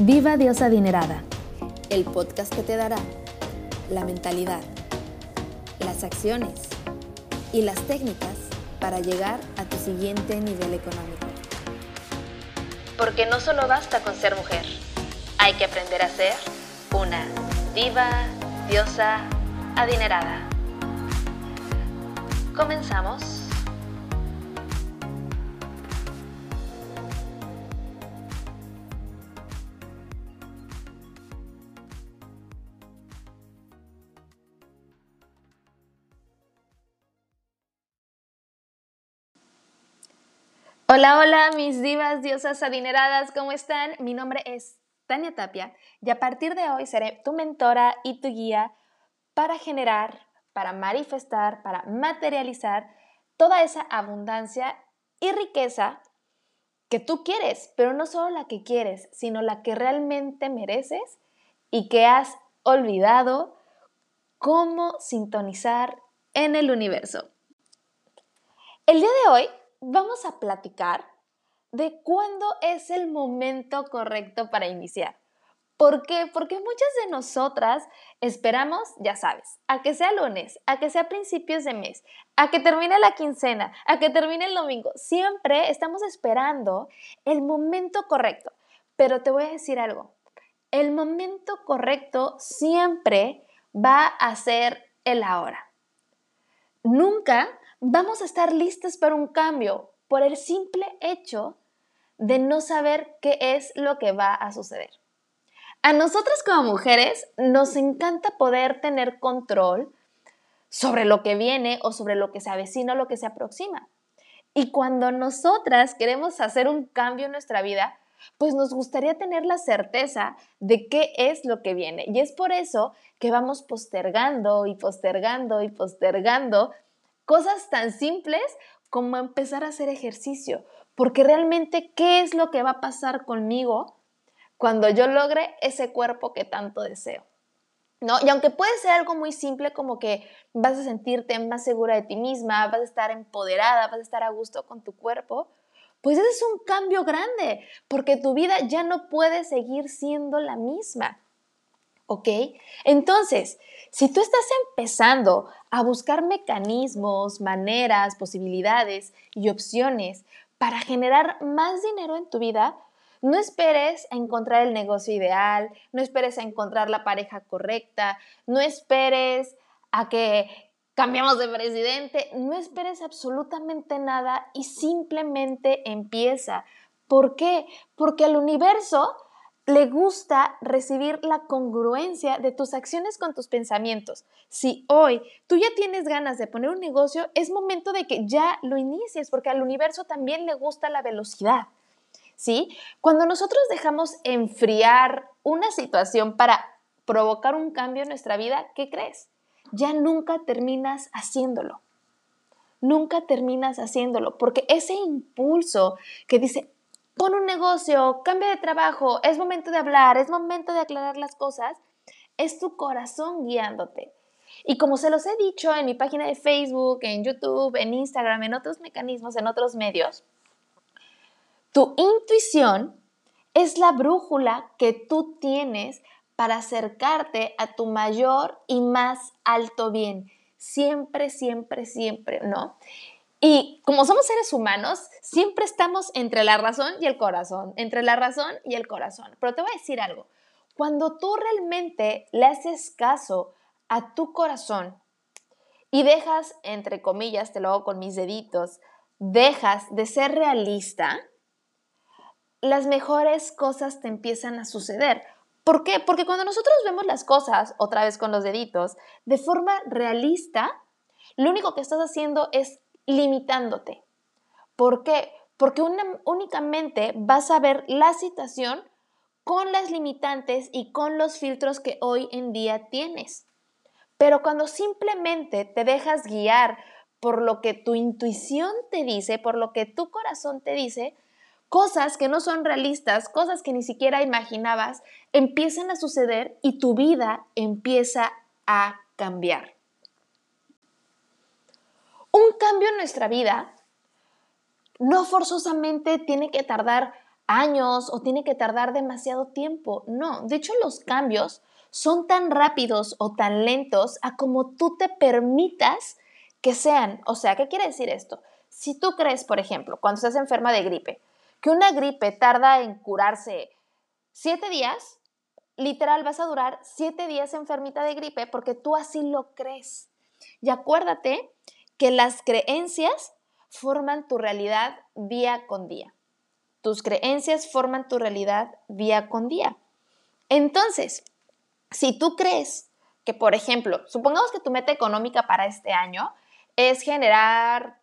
Viva Diosa Adinerada. El podcast que te dará la mentalidad, las acciones y las técnicas para llegar a tu siguiente nivel económico. Porque no solo basta con ser mujer, hay que aprender a ser una diva, diosa, adinerada. Comenzamos. Hola, hola, mis divas, diosas adineradas, ¿cómo están? Mi nombre es Tania Tapia y a partir de hoy seré tu mentora y tu guía para generar, para manifestar, para materializar toda esa abundancia y riqueza que tú quieres, pero no solo la que quieres, sino la que realmente mereces y que has olvidado cómo sintonizar en el universo. El día de hoy vamos a platicar de cuándo es el momento correcto para iniciar. ¿Por qué? Porque muchas de nosotras esperamos, ya sabes, a que sea lunes, a que sea principios de mes, a que termine la quincena, a que termine el domingo. Siempre estamos esperando el momento correcto. Pero te voy a decir algo. El momento correcto siempre va a ser el ahora. Nunca vamos a estar listas para un cambio por el simple hecho de no saber qué es lo que va a suceder. A nosotras como mujeres nos encanta poder tener control sobre lo que viene o sobre lo que se avecina o lo que se aproxima. Y cuando nosotras queremos hacer un cambio en nuestra vida, pues nos gustaría tener la certeza de qué es lo que viene. Y es por eso que vamos postergando y postergando y postergando Cosas tan simples como empezar a hacer ejercicio, porque realmente, ¿qué es lo que va a pasar conmigo cuando yo logre ese cuerpo que tanto deseo? ¿No? Y aunque puede ser algo muy simple como que vas a sentirte más segura de ti misma, vas a estar empoderada, vas a estar a gusto con tu cuerpo, pues ese es un cambio grande, porque tu vida ya no puede seguir siendo la misma. ¿Ok? Entonces, si tú estás empezando a buscar mecanismos, maneras, posibilidades y opciones para generar más dinero en tu vida, no esperes a encontrar el negocio ideal, no esperes a encontrar la pareja correcta, no esperes a que cambiamos de presidente, no esperes absolutamente nada y simplemente empieza. ¿Por qué? Porque el universo le gusta recibir la congruencia de tus acciones con tus pensamientos. Si hoy tú ya tienes ganas de poner un negocio, es momento de que ya lo inicies, porque al universo también le gusta la velocidad. ¿Sí? Cuando nosotros dejamos enfriar una situación para provocar un cambio en nuestra vida, ¿qué crees? Ya nunca terminas haciéndolo. Nunca terminas haciéndolo, porque ese impulso que dice, pon un negocio, cambia de trabajo, es momento de hablar, es momento de aclarar las cosas, es tu corazón guiándote. Y como se los he dicho en mi página de Facebook, en YouTube, en Instagram, en otros mecanismos, en otros medios, tu intuición es la brújula que tú tienes para acercarte a tu mayor y más alto bien. Siempre, siempre, siempre, ¿no? Y como somos seres humanos, siempre estamos entre la razón y el corazón, entre la razón y el corazón. Pero te voy a decir algo, cuando tú realmente le haces caso a tu corazón y dejas, entre comillas, te lo hago con mis deditos, dejas de ser realista, las mejores cosas te empiezan a suceder. ¿Por qué? Porque cuando nosotros vemos las cosas, otra vez con los deditos, de forma realista, lo único que estás haciendo es limitándote. ¿Por qué? Porque únicamente vas a ver la situación con las limitantes y con los filtros que hoy en día tienes. Pero cuando simplemente te dejas guiar por lo que tu intuición te dice, por lo que tu corazón te dice, cosas que no son realistas, cosas que ni siquiera imaginabas, empiezan a suceder y tu vida empieza a cambiar. Un cambio en nuestra vida no forzosamente tiene que tardar años o tiene que tardar demasiado tiempo. No, de hecho los cambios son tan rápidos o tan lentos a como tú te permitas que sean. O sea, ¿qué quiere decir esto? Si tú crees, por ejemplo, cuando estás enferma de gripe, que una gripe tarda en curarse siete días, literal vas a durar siete días enfermita de gripe porque tú así lo crees. Y acuérdate que las creencias forman tu realidad día con día. Tus creencias forman tu realidad día con día. Entonces, si tú crees que, por ejemplo, supongamos que tu meta económica para este año es generar,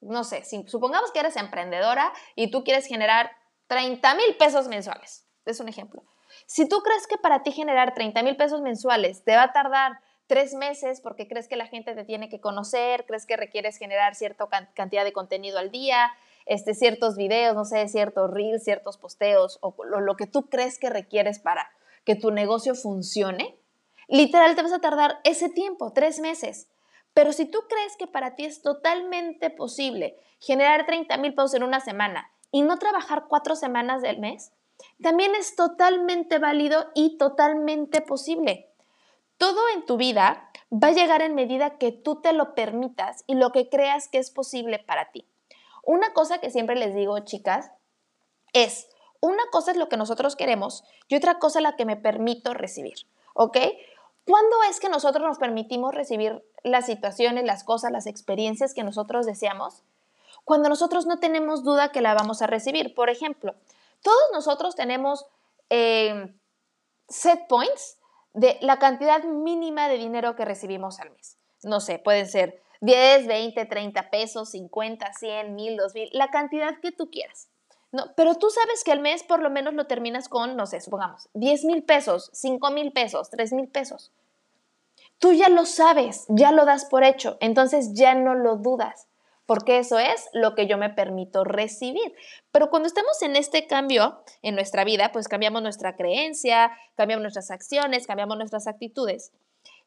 no sé, supongamos que eres emprendedora y tú quieres generar 30 mil pesos mensuales. Es un ejemplo. Si tú crees que para ti generar 30 mil pesos mensuales te va a tardar tres meses porque crees que la gente te tiene que conocer, crees que requieres generar cierta cantidad de contenido al día, este, ciertos videos, no sé, ciertos reels, ciertos posteos o lo que tú crees que requieres para que tu negocio funcione, literal te vas a tardar ese tiempo, tres meses. Pero si tú crees que para ti es totalmente posible generar 30 mil pesos en una semana y no trabajar cuatro semanas del mes, también es totalmente válido y totalmente posible. Todo en tu vida va a llegar en medida que tú te lo permitas y lo que creas que es posible para ti. Una cosa que siempre les digo, chicas, es, una cosa es lo que nosotros queremos y otra cosa es la que me permito recibir, ¿ok? ¿Cuándo es que nosotros nos permitimos recibir las situaciones, las cosas, las experiencias que nosotros deseamos? Cuando nosotros no tenemos duda que la vamos a recibir. Por ejemplo, todos nosotros tenemos eh, set points de la cantidad mínima de dinero que recibimos al mes. No sé, pueden ser 10, 20, 30 pesos, 50, 100, 1000, 2000, la cantidad que tú quieras. No, pero tú sabes que al mes por lo menos lo terminas con, no sé, supongamos, 10 mil pesos, 5 mil pesos, 3 mil pesos. Tú ya lo sabes, ya lo das por hecho, entonces ya no lo dudas, porque eso es lo que yo me permito recibir. Pero cuando estamos en este cambio en nuestra vida, pues cambiamos nuestra creencia, cambiamos nuestras acciones, cambiamos nuestras actitudes.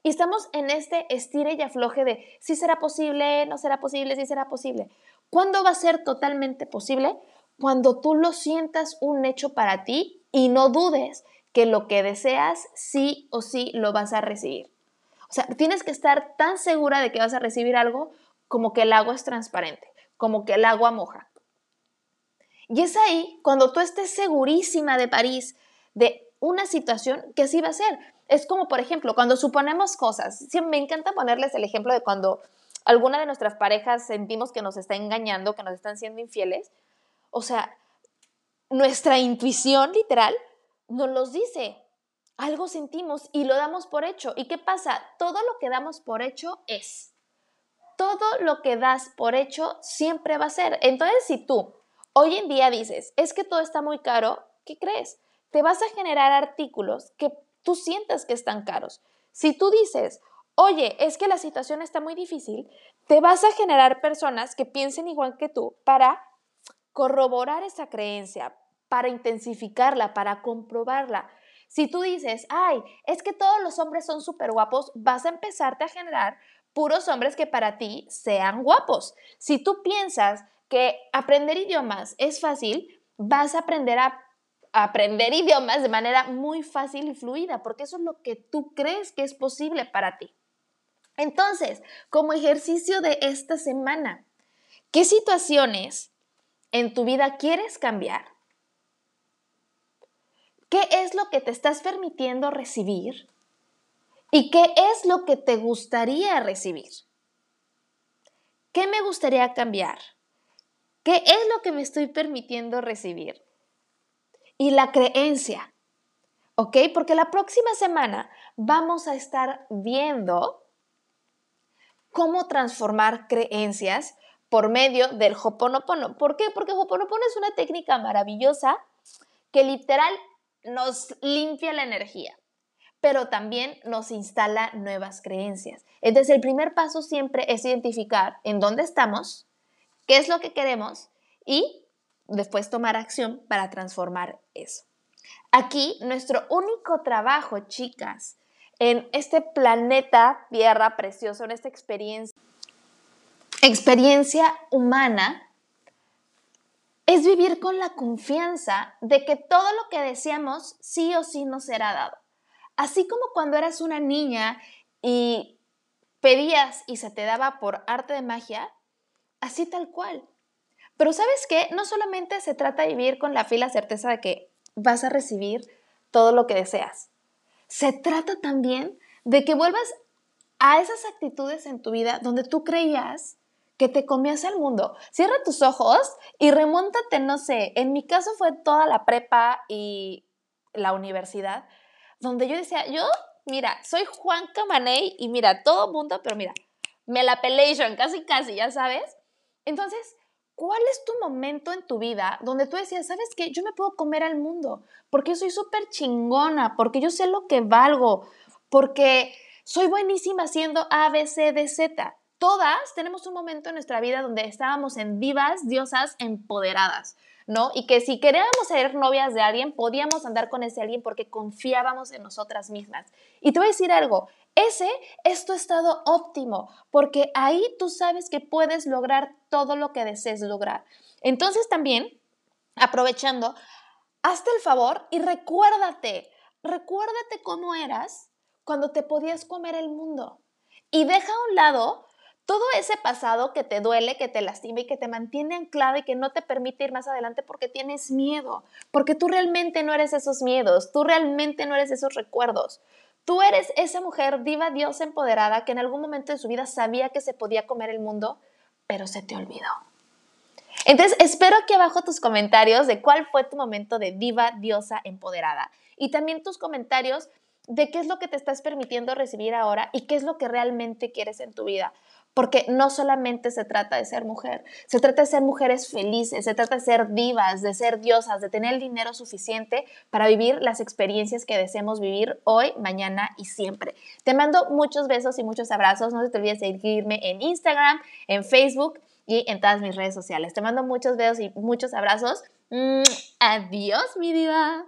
Y estamos en este estire y afloje de si será posible, no será posible, si será posible. ¿Cuándo va a ser totalmente posible? cuando tú lo sientas un hecho para ti y no dudes que lo que deseas sí o sí lo vas a recibir. O sea, tienes que estar tan segura de que vas a recibir algo como que el agua es transparente, como que el agua moja. Y es ahí cuando tú estés segurísima de París, de una situación que así va a ser. Es como, por ejemplo, cuando suponemos cosas. Me encanta ponerles el ejemplo de cuando alguna de nuestras parejas sentimos que nos está engañando, que nos están siendo infieles o sea, nuestra intuición literal nos los dice. Algo sentimos y lo damos por hecho. ¿Y qué pasa? Todo lo que damos por hecho es. Todo lo que das por hecho siempre va a ser. Entonces, si tú hoy en día dices, es que todo está muy caro, ¿qué crees? Te vas a generar artículos que tú sientas que están caros. Si tú dices, oye, es que la situación está muy difícil, te vas a generar personas que piensen igual que tú para corroborar esa creencia, para intensificarla, para comprobarla. Si tú dices, ay, es que todos los hombres son súper guapos, vas a empezarte a generar puros hombres que para ti sean guapos. Si tú piensas que aprender idiomas es fácil, vas a aprender a aprender idiomas de manera muy fácil y fluida, porque eso es lo que tú crees que es posible para ti. Entonces, como ejercicio de esta semana, ¿qué situaciones en tu vida quieres cambiar? ¿Qué es lo que te estás permitiendo recibir? ¿Y qué es lo que te gustaría recibir? ¿Qué me gustaría cambiar? ¿Qué es lo que me estoy permitiendo recibir? Y la creencia, ¿ok? Porque la próxima semana vamos a estar viendo cómo transformar creencias por medio del Hoponopono. ¿Por qué? Porque Hoponopono es una técnica maravillosa que literal nos limpia la energía, pero también nos instala nuevas creencias. Entonces, el primer paso siempre es identificar en dónde estamos, qué es lo que queremos y después tomar acción para transformar eso. Aquí, nuestro único trabajo, chicas, en este planeta Tierra precioso, en esta experiencia experiencia humana es vivir con la confianza de que todo lo que deseamos sí o sí nos será dado. Así como cuando eras una niña y pedías y se te daba por arte de magia, así tal cual. Pero sabes qué, no solamente se trata de vivir con la fila certeza de que vas a recibir todo lo que deseas. Se trata también de que vuelvas a esas actitudes en tu vida donde tú creías que te comías el mundo. Cierra tus ojos y remóntate, no sé, en mi caso fue toda la prepa y la universidad, donde yo decía, yo, mira, soy Juan Camaney y mira, todo mundo, pero mira, me la pelation, casi, casi, ya sabes. Entonces, ¿cuál es tu momento en tu vida donde tú decías, sabes qué, yo me puedo comer al mundo porque soy súper chingona, porque yo sé lo que valgo, porque soy buenísima haciendo A, B, C, D, Z? Todas tenemos un momento en nuestra vida donde estábamos en divas, diosas, empoderadas. Y que si queríamos ser novias de alguien, podíamos andar con ese alguien porque confiábamos en nosotras mismas. Y te voy a decir algo, ese es tu estado óptimo, porque ahí tú sabes que puedes lograr todo lo que desees lograr. Entonces también, aprovechando, hazte el favor y recuérdate, recuérdate cómo eras cuando te podías comer el mundo. Y deja a un lado todo ese pasado que te duele, que te lastima y que te mantiene anclada y que no te permite ir más adelante porque tienes miedo, porque tú realmente no eres esos miedos, tú realmente no eres esos recuerdos. Tú eres esa mujer diva, diosa, empoderada que en algún momento de su vida sabía que se podía comer el mundo, pero se te olvidó. Entonces, espero aquí abajo tus comentarios de cuál fue tu momento de diva, diosa, empoderada. Y también tus comentarios de qué es lo que te estás permitiendo recibir ahora y qué es lo que realmente quieres en tu vida. Porque no solamente se trata de ser mujer, se trata de ser mujeres felices, se trata de ser divas, de ser diosas, de tener el dinero suficiente para vivir las experiencias que deseemos vivir hoy, mañana y siempre. Te mando muchos besos y muchos abrazos. No se te olvides de seguirme en Instagram, en Facebook y en todas mis redes sociales. Te mando muchos besos y muchos abrazos. Adiós, mi diva.